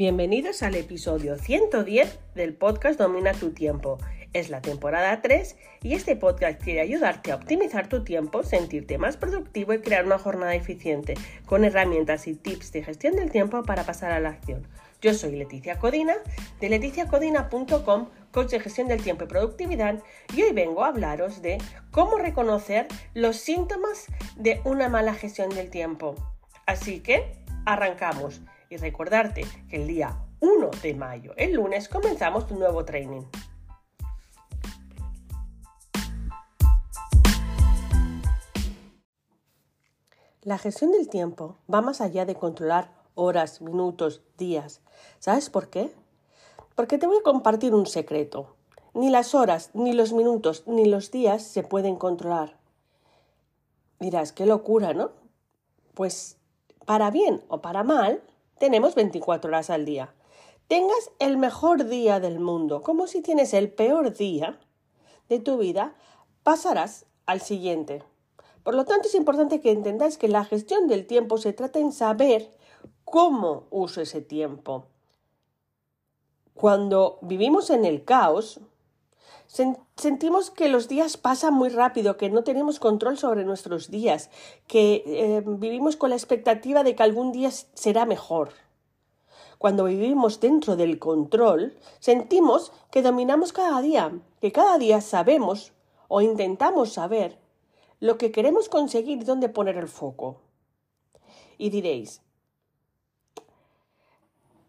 Bienvenidos al episodio 110 del podcast Domina tu tiempo. Es la temporada 3 y este podcast quiere ayudarte a optimizar tu tiempo, sentirte más productivo y crear una jornada eficiente con herramientas y tips de gestión del tiempo para pasar a la acción. Yo soy Leticia Codina de leticiacodina.com, coach de gestión del tiempo y productividad, y hoy vengo a hablaros de cómo reconocer los síntomas de una mala gestión del tiempo. Así que, arrancamos y recordarte que el día 1 de mayo, el lunes, comenzamos tu nuevo training. La gestión del tiempo va más allá de controlar horas, minutos, días. ¿Sabes por qué? Porque te voy a compartir un secreto. Ni las horas, ni los minutos, ni los días se pueden controlar. Dirás, qué locura, ¿no? Pues para bien o para mal, tenemos 24 horas al día. Tengas el mejor día del mundo, como si tienes el peor día de tu vida, pasarás al siguiente. Por lo tanto, es importante que entendáis que la gestión del tiempo se trata en saber cómo uso ese tiempo. Cuando vivimos en el caos, sentimos que los días pasan muy rápido, que no tenemos control sobre nuestros días, que eh, vivimos con la expectativa de que algún día será mejor. Cuando vivimos dentro del control, sentimos que dominamos cada día, que cada día sabemos o intentamos saber lo que queremos conseguir y dónde poner el foco. Y diréis,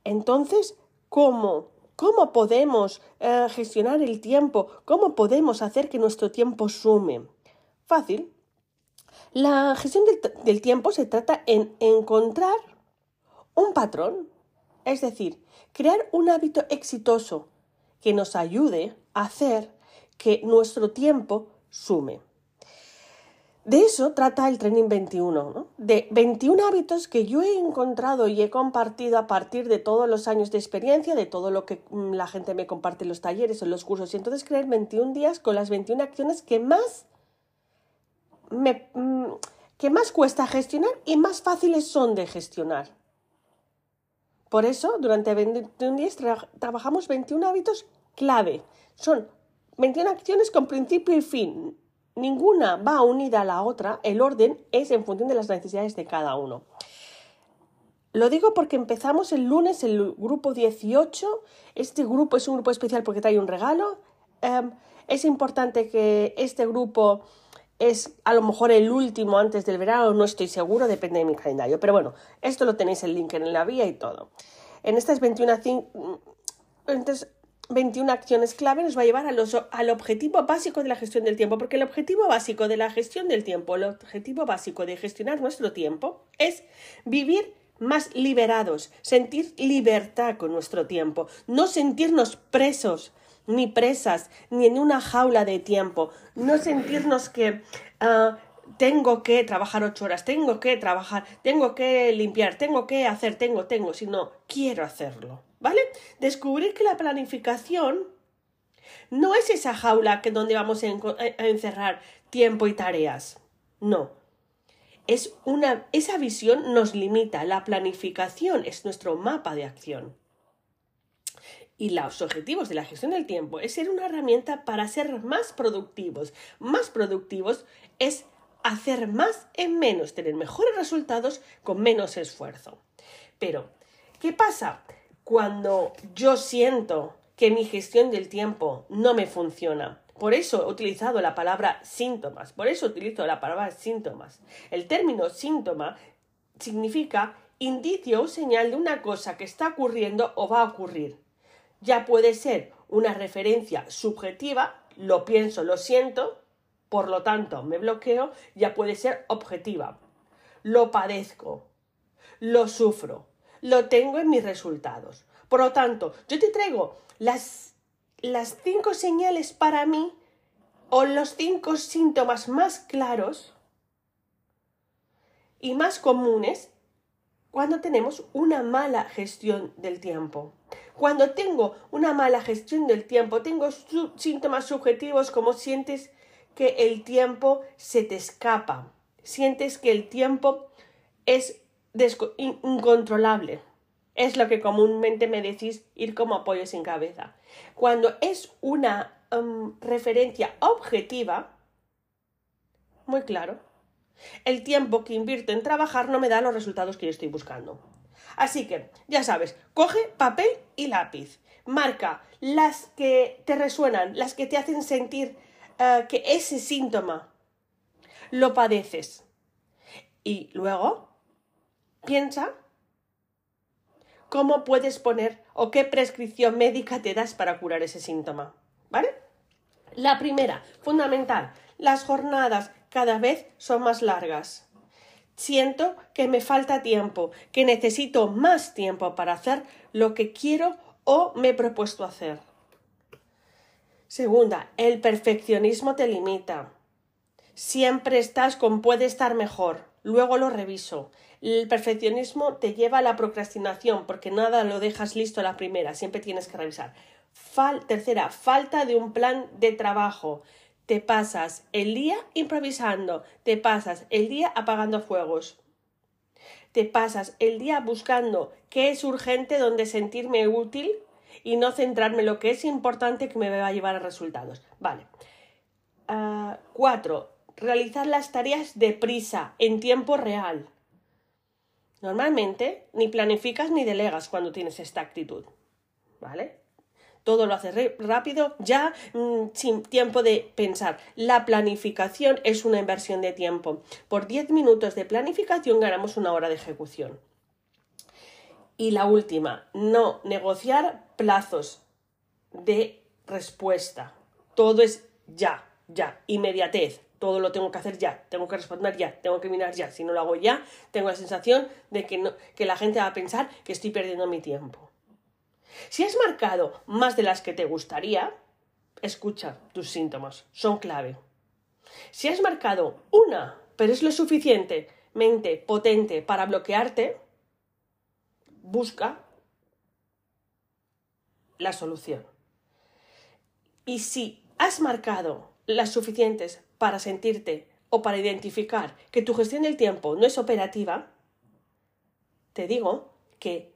entonces, ¿cómo ¿Cómo podemos eh, gestionar el tiempo? ¿Cómo podemos hacer que nuestro tiempo sume? Fácil. La gestión del, del tiempo se trata en encontrar un patrón, es decir, crear un hábito exitoso que nos ayude a hacer que nuestro tiempo sume. De eso trata el Training 21, ¿no? de 21 hábitos que yo he encontrado y he compartido a partir de todos los años de experiencia, de todo lo que mm, la gente me comparte en los talleres, en los cursos, y entonces crear 21 días con las 21 acciones que más, me, mm, que más cuesta gestionar y más fáciles son de gestionar. Por eso, durante 21 días trabajamos 21 hábitos clave. Son 21 acciones con principio y fin ninguna va unida a la otra, el orden es en función de las necesidades de cada uno. Lo digo porque empezamos el lunes el grupo 18. Este grupo es un grupo especial porque trae un regalo. Em, es importante que este grupo es a lo mejor el último antes del verano, no estoy seguro, depende de mi calendario. Pero bueno, esto lo tenéis el link en la vía y todo. En estas 21... Entonces, 21 acciones clave nos va a llevar al objetivo básico de la gestión del tiempo, porque el objetivo básico de la gestión del tiempo, el objetivo básico de gestionar nuestro tiempo es vivir más liberados, sentir libertad con nuestro tiempo, no sentirnos presos ni presas, ni en una jaula de tiempo, no sentirnos que ah, tengo que trabajar ocho horas, tengo que trabajar, tengo que limpiar, tengo que hacer, tengo, tengo, sino quiero hacerlo. ¿Vale? Descubrir que la planificación no es esa jaula que donde vamos a, encerrar tiempo y tareas. No. Es una, esa visión nos limita. La planificación es nuestro mapa de acción. Y los objetivos de la gestión del tiempo es ser una herramienta para ser más productivos. Más productivos es hacer más en menos, tener mejores resultados con menos esfuerzo. Pero, ¿qué pasa? cuando yo siento que mi gestión del tiempo no me funciona. Por eso he utilizado la palabra síntomas, por eso utilizo la palabra síntomas. El término síntoma significa indicio o señal de una cosa que está ocurriendo o va a ocurrir. Ya puede ser una referencia subjetiva, lo pienso, lo siento, por lo tanto me bloqueo, ya puede ser objetiva. Lo padezco, lo sufro, lo tengo en mis resultados. Por lo tanto, yo te traigo las, las cinco señales para mí o los cinco síntomas más claros y más comunes cuando tenemos una mala gestión del tiempo. Cuando tengo una mala gestión del tiempo, tengo síntomas subjetivos como sientes que el tiempo se te escapa, sientes que el tiempo es incontrolable. es lo que comúnmente me decís ir como apoyo sin cabeza. Cuando es una em, referencia objetiva, muy claro, el tiempo que invierto en trabajar no me da los resultados que yo estoy buscando. Así que, ya sabes, coge papel y lápiz. Marca las que te resuenan, las que te hacen sentir eh, que ese síntoma lo padeces. Y luego, piensa cómo puedes poner o qué prescripción médica te das para curar ese síntoma. ¿Vale? La primera, fundamental, las jornadas cada vez son más largas. Siento que me falta tiempo, que necesito más tiempo para hacer lo que quiero o me he propuesto hacer. Segunda, el perfeccionismo te limita. Siempre estás con puede estar mejor, luego lo reviso. El perfeccionismo te lleva a la procrastinación porque nada lo dejas listo a la primera, siempre tienes que revisar. tercera, falta de un plan de trabajo te pasas el día improvisando, te pasas el día apagando fuegos, te pasas el día buscando qué es urgente donde sentirme útil y no centrarme en lo que es importante que me va a llevar a resultados. Vale. Ah, cuatro, realizar las tareas deprisa, en tiempo real. Normalmente ni planificas ni delegas cuando tienes esta actitud. ¿Vale? todo lo haces rápido, ya mm, sin tiempo de pensar. La planificación es una inversión de tiempo. Por 10 minutos de planificación ganamos una hora de ejecución. Y la última, no negociar plazos de respuesta. Todo es ya, ya, inmediatez. Todo lo tengo que hacer ya, tengo que responder ya, tengo que mirar ya. Si no lo hago ya, tengo la sensación de que, no, que la gente va a pensar que estoy perdiendo mi tiempo. Si has marcado más de las que te gustaría, escucha tus síntomas, son clave. Si has marcado una, pero es lo suficientemente potente para bloquearte, busca la solución. Y si has marcado las suficientes para sentirte o para identificar que tu gestión del tiempo no es operativa, te digo que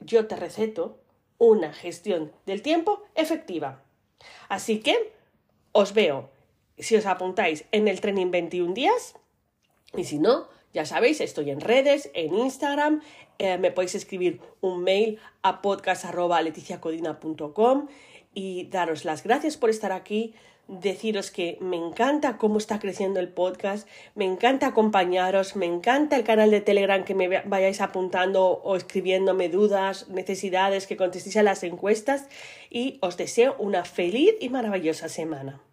yo te receto una gestión del tiempo efectiva. Así que os veo si os apuntáis en el training 21 días y si no, ya sabéis, estoy en redes, en Instagram, eh, me podéis escribir un mail a podcast.leticiacodina.com y daros las gracias por estar aquí deciros que me encanta cómo está creciendo el podcast, me encanta acompañaros, me encanta el canal de Telegram que me vayáis apuntando o escribiéndome dudas, necesidades, que contestéis a las encuestas y os deseo una feliz y maravillosa semana.